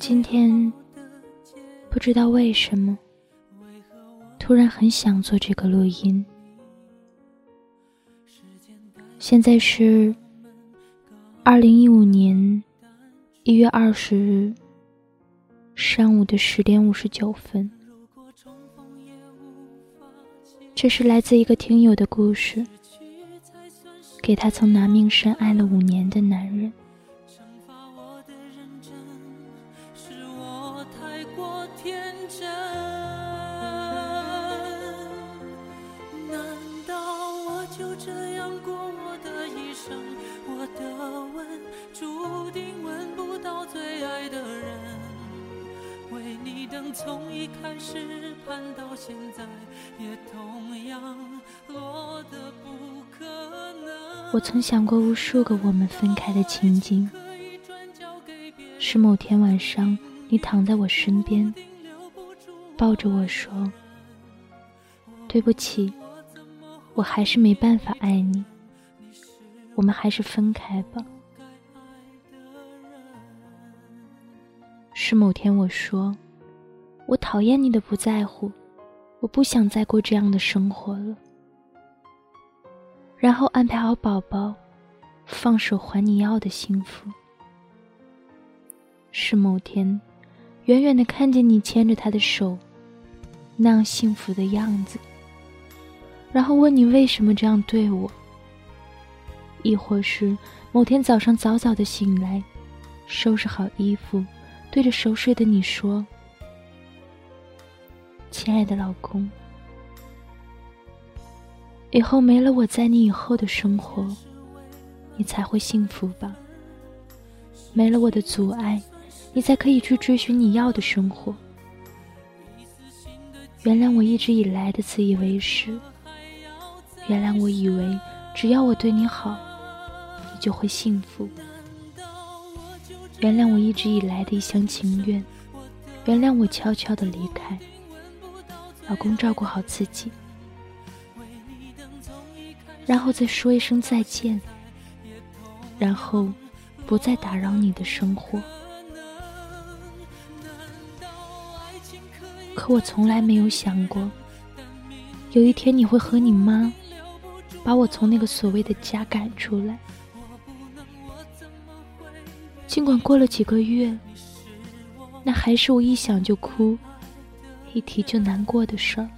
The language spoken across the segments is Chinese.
今天不知道为什么，突然很想做这个录音。现在是二零一五年一月二十日上午的十点五十九分。这是来自一个听友的故事，给他曾拿命深爱了五年的男人。我天真，难道我就这样过我的一生？我的吻注定吻不到最爱的人。为你等，从一开始盼到现在，也同样落的不可能。我曾想过无数个我们分开的情景，是某天晚上。你躺在我身边，抱着我说：“对不起，我还是没办法爱你，我们还是分开吧。”是某天我说。我讨厌你的不在乎，我不想再过这样的生活了。然后安排好宝宝，放手还你要的幸福。是某天，远远的看见你牵着他的手，那样幸福的样子。然后问你为什么这样对我。亦或是某天早上早早的醒来，收拾好衣服，对着熟睡的你说。亲爱的老公，以后没了我在你以后的生活，你才会幸福吧？没了我的阻碍，你才可以去追寻你要的生活。原谅我一直以来的自以为是，原谅我以为只要我对你好，你就会幸福。原谅我一直以来的一厢情愿，原谅我悄悄的离开。老公，照顾好自己，然后再说一声再见，然后不再打扰你的生活。可我从来没有想过，有一天你会和你妈把我从那个所谓的家赶出来。尽管过了几个月，那还是我一想就哭。一提就难过的事儿。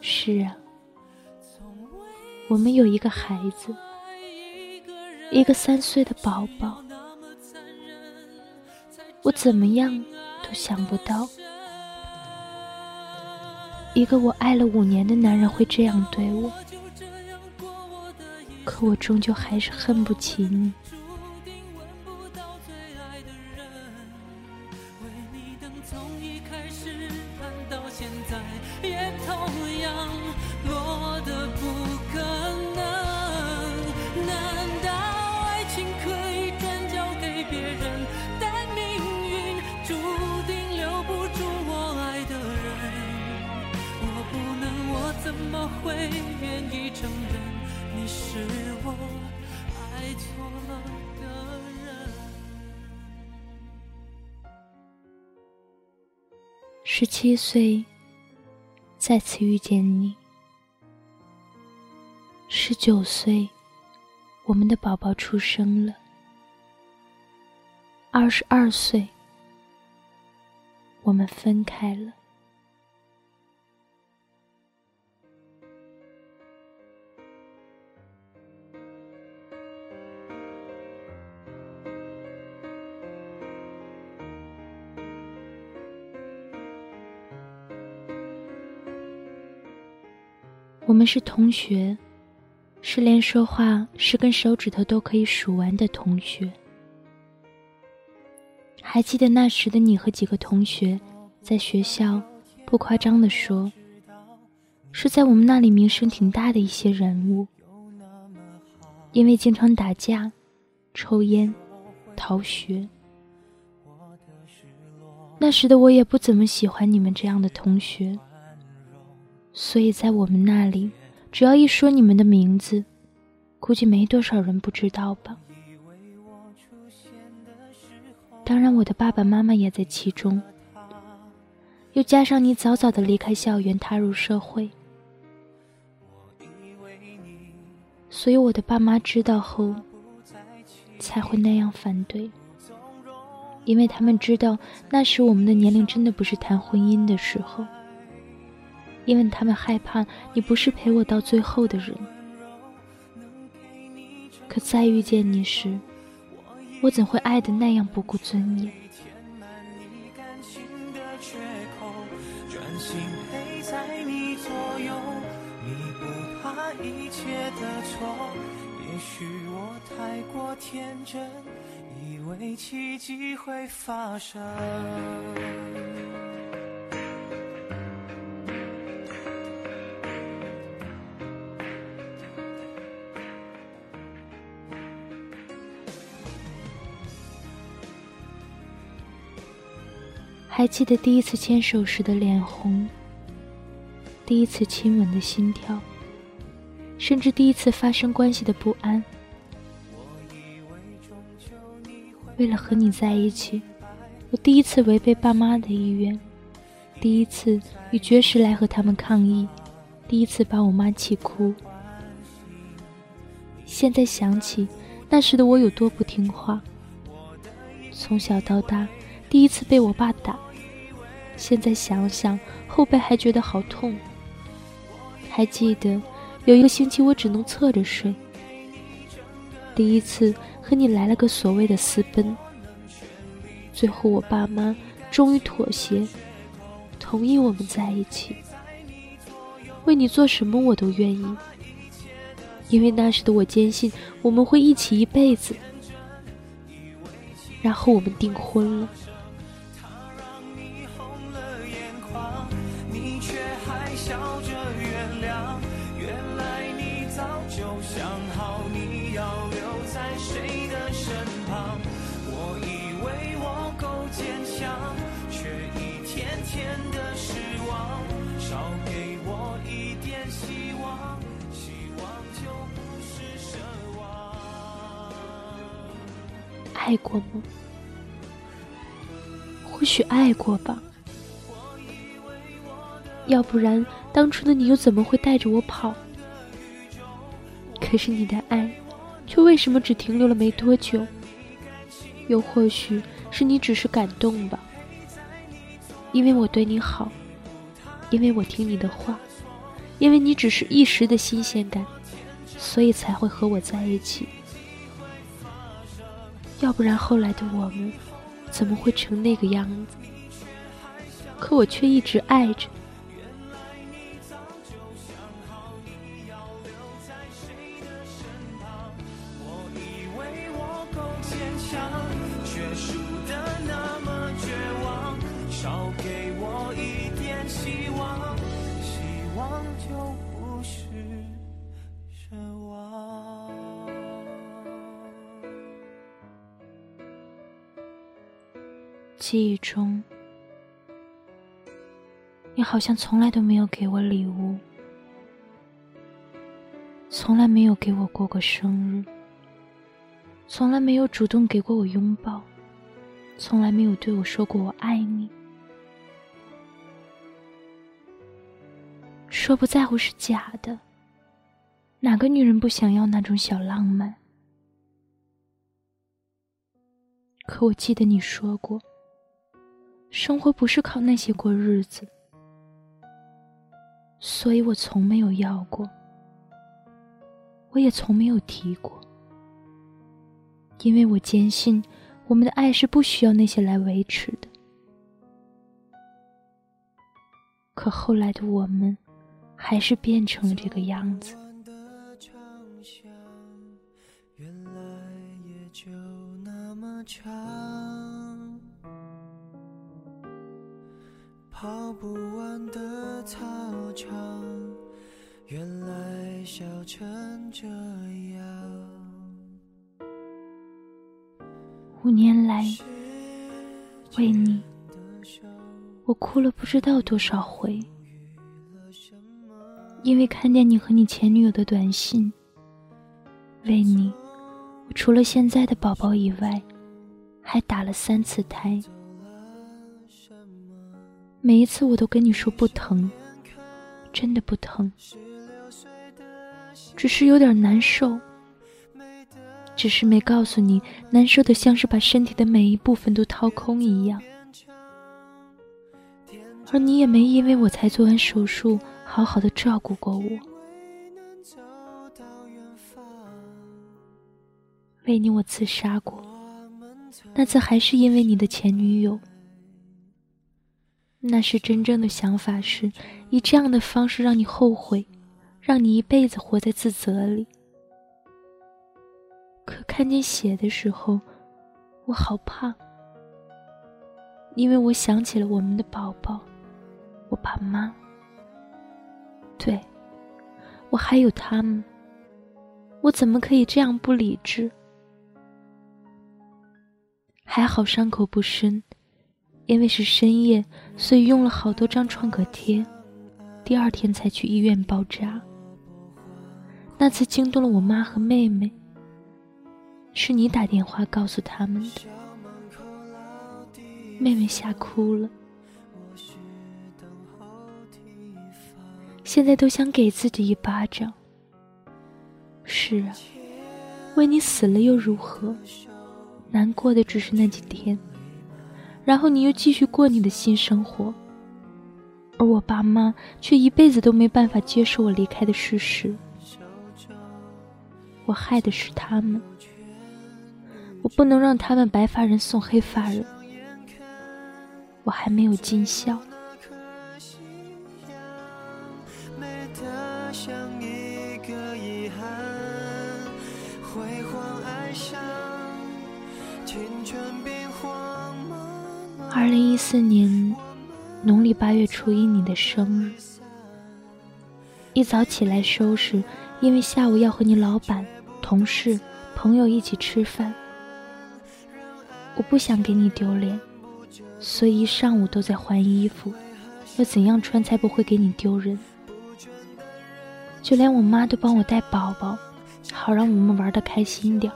是啊，我们有一个孩子，一个三岁的宝宝。我怎么样都想不到，一个我爱了五年的男人会这样对我。可我终究还是恨不起你。岁，再次遇见你。十九岁，我们的宝宝出生了。二十二岁，我们分开了。我们是同学，是连说话十根手指头都可以数完的同学。还记得那时的你和几个同学，在学校，不夸张的说，是在我们那里名声挺大的一些人物，因为经常打架、抽烟、逃学。那时的我也不怎么喜欢你们这样的同学。所以在我们那里，只要一说你们的名字，估计没多少人不知道吧。当然，我的爸爸妈妈也在其中。又加上你早早的离开校园，踏入社会，所以我的爸妈知道后才会那样反对，因为他们知道那时我们的年龄真的不是谈婚姻的时候，因为他们害怕你不是陪我到最后的人。可再遇见你时，我怎会爱的那样不顾尊严？天真，以为奇迹会发生。还记得第一次牵手时的脸红，第一次亲吻的心跳。甚至第一次发生关系的不安，为了和你在一起，我第一次违背爸妈的意愿，第一次与绝食来和他们抗议，第一次把我妈气哭。现在想起那时的我有多不听话，从小到大第一次被我爸打，现在想想后背还觉得好痛。还记得。有一个星期，我只能侧着睡。第一次和你来了个所谓的私奔，最后我爸妈终于妥协，同意我们在一起。为你做什么我都愿意，因为那时的我坚信我们会一起一辈子。然后我们订婚了。爱过吗？或许爱过吧，要不然当初的你又怎么会带着我跑？可是你的爱，却为什么只停留了没多久？又或许是你只是感动吧？因为我对你好，因为我听你的话，因为你只是一时的新鲜感，所以才会和我在一起。要不然后来的我们怎么会成那个样子？可我却一直爱着。记忆中，你好像从来都没有给我礼物，从来没有给我过过生日，从来没有主动给过我拥抱，从来没有对我说过我爱你。说不在乎是假的，哪个女人不想要那种小浪漫？可我记得你说过。生活不是靠那些过日子，所以我从没有要过，我也从没有提过，因为我坚信我们的爱是不需要那些来维持的。可后来的我们，还是变成了这个样子。跑不完的操场，原来笑成这样。五年来，为你，我哭了不知道多少回，因为看见你和你前女友的短信。为你，我除了现在的宝宝以外，还打了三次胎。每一次我都跟你说不疼，真的不疼，只是有点难受。只是没告诉你，难受的像是把身体的每一部分都掏空一样。而你也没因为我才做完手术，好好的照顾过我。为你我自杀过，那次还是因为你的前女友。那时真正的想法是以这样的方式让你后悔，让你一辈子活在自责里。可看见血的时候，我好怕，因为我想起了我们的宝宝，我爸妈。对，我还有他们，我怎么可以这样不理智？还好伤口不深，因为是深夜，所以用了好多张创可贴，第二天才去医院包扎。那次惊动了我妈和妹妹。是你打电话告诉他们的，妹妹吓哭了，现在都想给自己一巴掌。是啊，为你死了又如何？难过的只是那几天，然后你又继续过你的新生活，而我爸妈却一辈子都没办法接受我离开的事实。我害的是他们。我不能让他们白发人送黑发人。我还没有尽孝。四年农历八月初一，你的生日，一早起来收拾，因为下午要和你老板、同事、朋友一起吃饭。我不想给你丢脸，所以一上午都在换衣服，要怎样穿才不会给你丢人？就连我妈都帮我带宝宝，好让我们玩的开心点。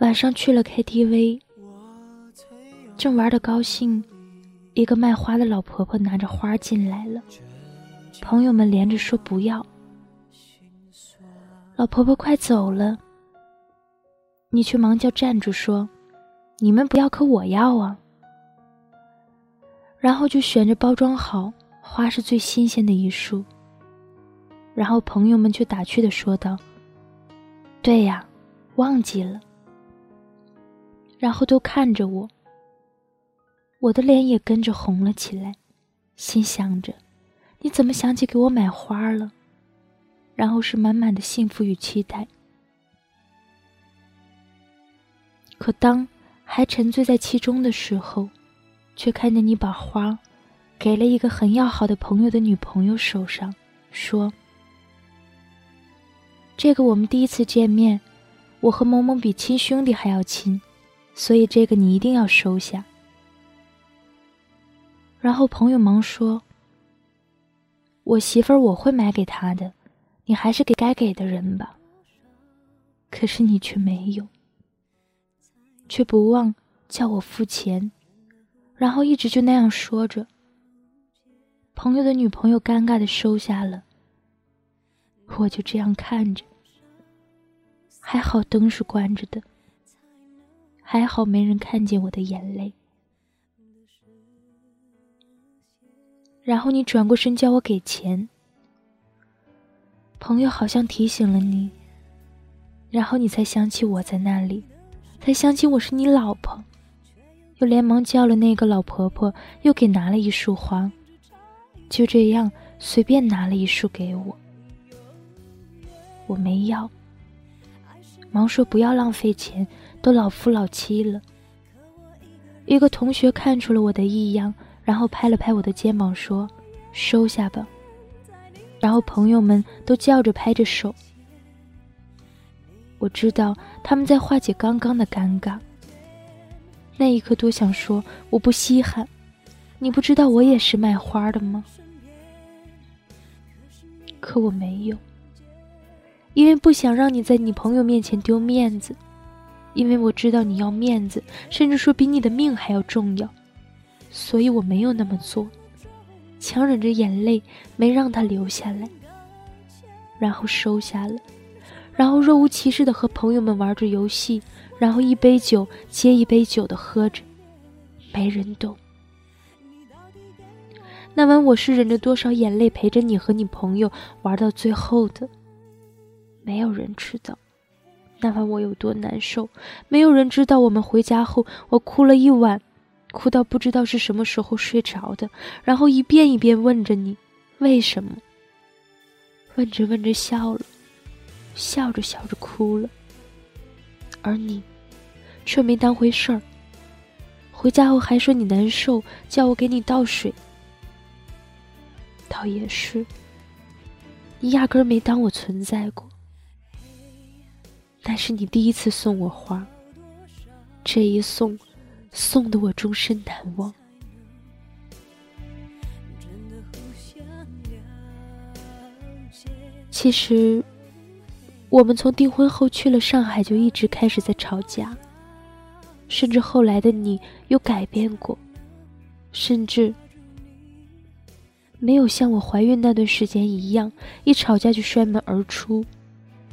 晚上去了 KTV，正玩的高兴，一个卖花的老婆婆拿着花进来了，朋友们连着说不要，老婆婆快走了。你却忙叫站住，说：“你们不要，可我要啊！”然后就选着包装好，花是最新鲜的一束。然后朋友们却打趣的说道：“对呀，忘记了。”然后都看着我，我的脸也跟着红了起来，心想着：“你怎么想起给我买花了？”然后是满满的幸福与期待。可当还沉醉在其中的时候，却看见你把花给了一个很要好的朋友的女朋友手上，说：“这个我们第一次见面，我和某某比亲兄弟还要亲，所以这个你一定要收下。”然后朋友忙说：“我媳妇儿我会买给她的，你还是给该给的人吧。”可是你却没有。却不忘叫我付钱，然后一直就那样说着。朋友的女朋友尴尬的收下了，我就这样看着。还好灯是关着的，还好没人看见我的眼泪。然后你转过身叫我给钱，朋友好像提醒了你，然后你才想起我在那里。才想起我是你老婆，又连忙叫了那个老婆婆，又给拿了一束花，就这样随便拿了一束给我。我没要，忙说不要浪费钱，都老夫老妻了。一个同学看出了我的异样，然后拍了拍我的肩膀说：“收下吧。”然后朋友们都叫着拍着手。我知道他们在化解刚刚的尴尬。那一刻多想说我不稀罕，你不知道我也是卖花的吗？可我没有，因为不想让你在你朋友面前丢面子，因为我知道你要面子，甚至说比你的命还要重要，所以我没有那么做，强忍着眼泪没让他流下来，然后收下了，然后若无其事的和朋友们玩着游戏，然后一杯酒接一杯酒的喝着，没人懂。那晚我是忍着多少眼泪陪着你和你朋友玩到最后的，没有人知道。那晚我有多难受，没有人知道。我们回家后，我哭了一晚，哭到不知道是什么时候睡着的，然后一遍一遍问着你，为什么？问着问着笑了，笑着笑着哭了，而你，却没当回事儿。回家后还说你难受，叫我给你倒水。倒也是，你压根儿没当我存在过。那是你第一次送我花，这一送，送的我终身难忘。其实，我们从订婚后去了上海，就一直开始在吵架，甚至后来的你有改变过，甚至没有像我怀孕那段时间一样，一吵架就摔门而出。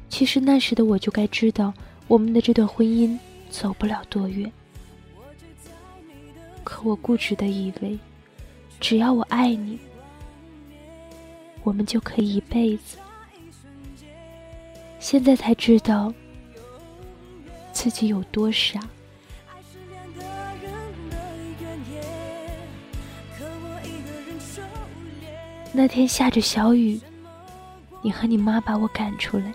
其实那时的我就该知道，我们的这段婚姻走不了多远。可我固执的以为，只要我爱你，我们就可以一辈子。现在才知道，自己有多傻。那天下着小雨，你和你妈把我赶出来。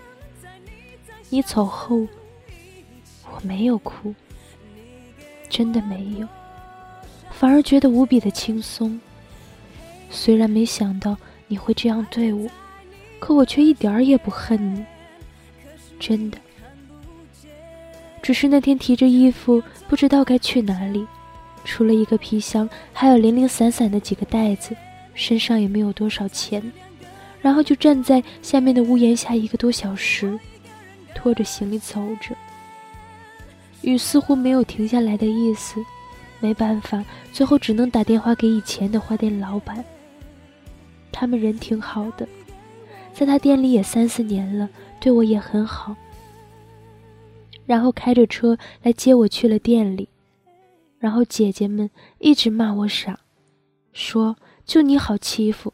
你走后，我没有哭，真的没有，反而觉得无比的轻松。虽然没想到你会这样对我，可我却一点儿也不恨你，真的。只是那天提着衣服不知道该去哪里，除了一个皮箱，还有零零散散的几个袋子，身上也没有多少钱，然后就站在下面的屋檐下一个多小时。拖着行李走着，雨似乎没有停下来的意思。没办法，最后只能打电话给以前的花店老板。他们人挺好的，在他店里也三四年了，对我也很好。然后开着车来接我去了店里，然后姐姐们一直骂我傻，说就你好欺负。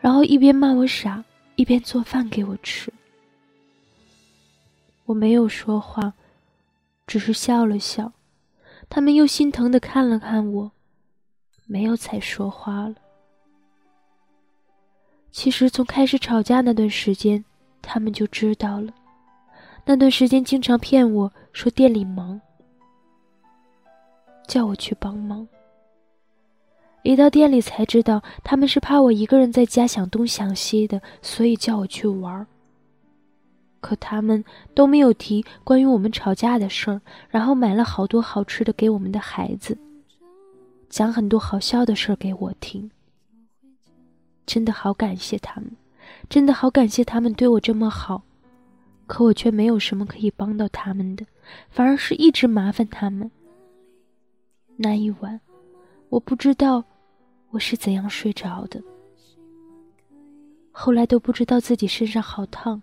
然后一边骂我傻，一边做饭给我吃。我没有说话，只是笑了笑。他们又心疼的看了看我，没有再说话了。其实从开始吵架那段时间，他们就知道了。那段时间经常骗我说店里忙，叫我去帮忙。一到店里才知道，他们是怕我一个人在家想东想西的，所以叫我去玩。可他们都没有提关于我们吵架的事儿，然后买了好多好吃的给我们的孩子，讲很多好笑的事儿给我听。真的好感谢他们，真的好感谢他们对我这么好，可我却没有什么可以帮到他们的，反而是一直麻烦他们。那一晚，我不知道我是怎样睡着的，后来都不知道自己身上好烫。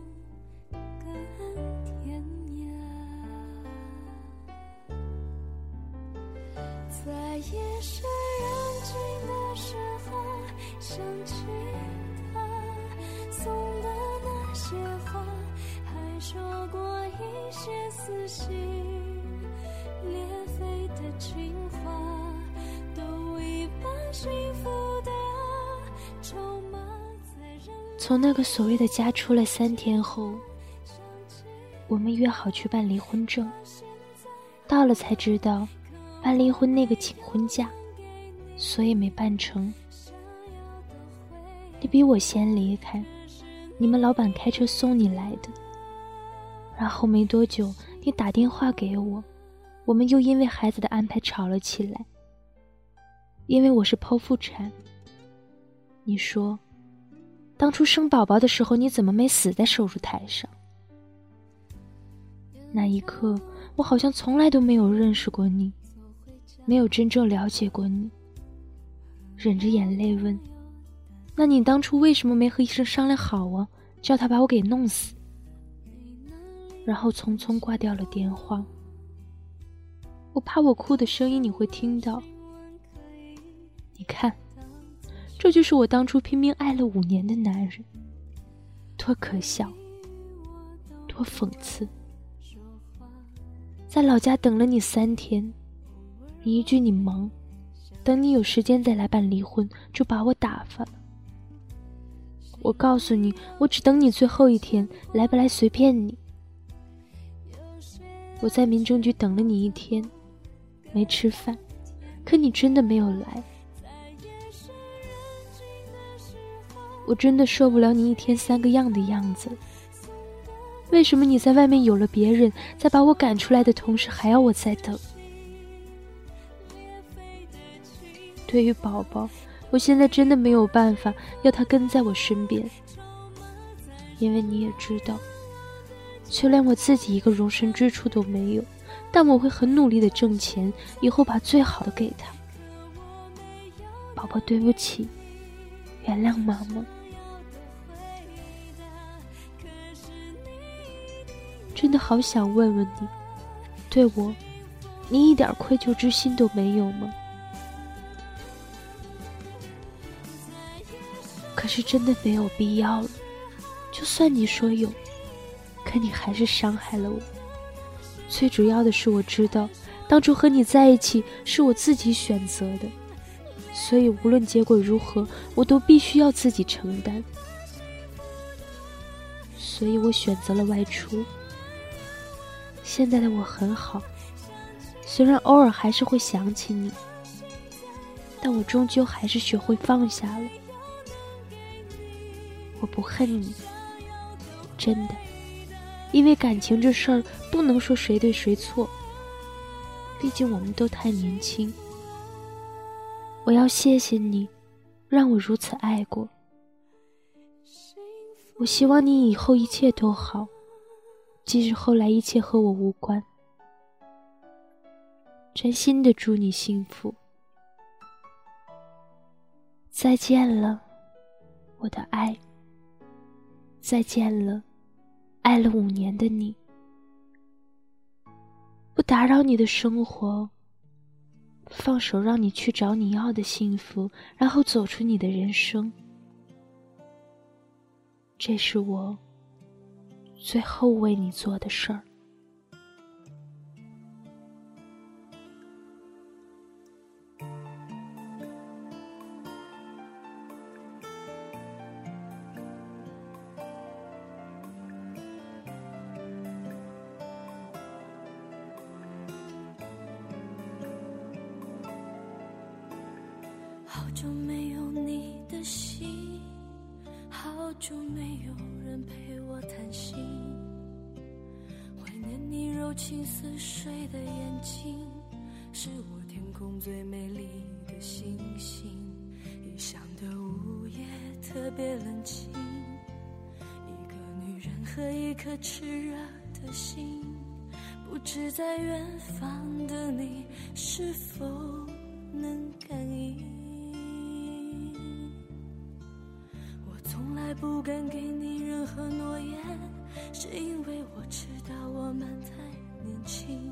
在夜深人静的时候，想起他送的那些花，还说过一些撕心裂肺的情话，都已把幸福的筹码从那个所谓的家出来三天后，我们约好去办离婚证，到了才知道。办离婚那个请婚假，所以没办成。你比我先离开，你们老板开车送你来的。然后没多久，你打电话给我，我们又因为孩子的安排吵了起来。因为我是剖腹产，你说，当初生宝宝的时候你怎么没死在手术台上？那一刻，我好像从来都没有认识过你，没有真正了解过你。忍着眼泪问：“那你当初为什么没和医生商量好啊？叫他把我给弄死？”然后匆匆挂掉了电话。我怕我哭的声音你会听到。你看，这就是我当初拼命爱了五年的男人，多可笑，多讽刺。在老家等了你三天，你一句你忙。等你有时间再来办离婚，就把我打发了。我告诉你，我只等你最后一天，来不来随便你。我在民政局等了你一天，没吃饭，可你真的没有来。我真的受不了你一天三个样的样子。为什么你在外面有了别人，在把我赶出来的同时，还要我再等？对于宝宝，我现在真的没有办法要他跟在我身边，因为你也知道，就连我自己一个容身之处都没有。但我会很努力的挣钱，以后把最好的给他。宝宝，对不起，原谅妈妈。真的好想问问你，对我，你一点愧疚之心都没有吗？可是真的没有必要了。就算你说有，可你还是伤害了我。最主要的是，我知道当初和你在一起是我自己选择的，所以无论结果如何，我都必须要自己承担。所以我选择了外出。现在的我很好，虽然偶尔还是会想起你，但我终究还是学会放下了。我不恨你，真的，因为感情这事儿不能说谁对谁错，毕竟我们都太年轻。我要谢谢你，让我如此爱过。我希望你以后一切都好，即使后来一切和我无关。真心的祝你幸福。再见了，我的爱。再见了，爱了五年的你。不打扰你的生活，放手让你去找你要的幸福，然后走出你的人生。这是我最后为你做的事儿。最美丽的星星。异乡的午夜特别冷清，一个女人和一颗炽热的心，不知在远方的你是否能感应。我从来不敢给你任何诺言，是因为我知道我们太年轻。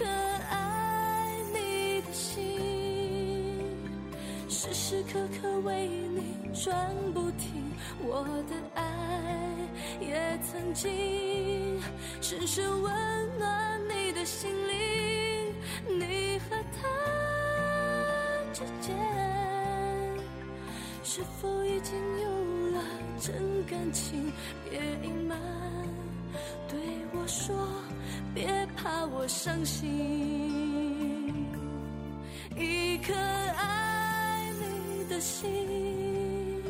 一颗爱你的心，时时刻刻为你转不停。我的爱也曾经深深温暖你的心灵。你和他之间，是否已经有了真感情？别隐瞒，说。别怕我伤心，一颗爱你的心，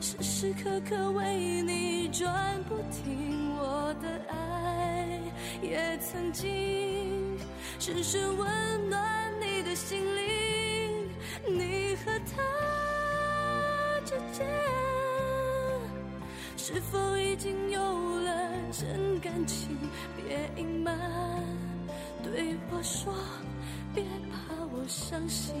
时时刻刻为你转不停。我的爱也曾经深深温暖你的心灵，你和他之间，是否已经有了真感情？别隐瞒，对我说，别怕我伤心。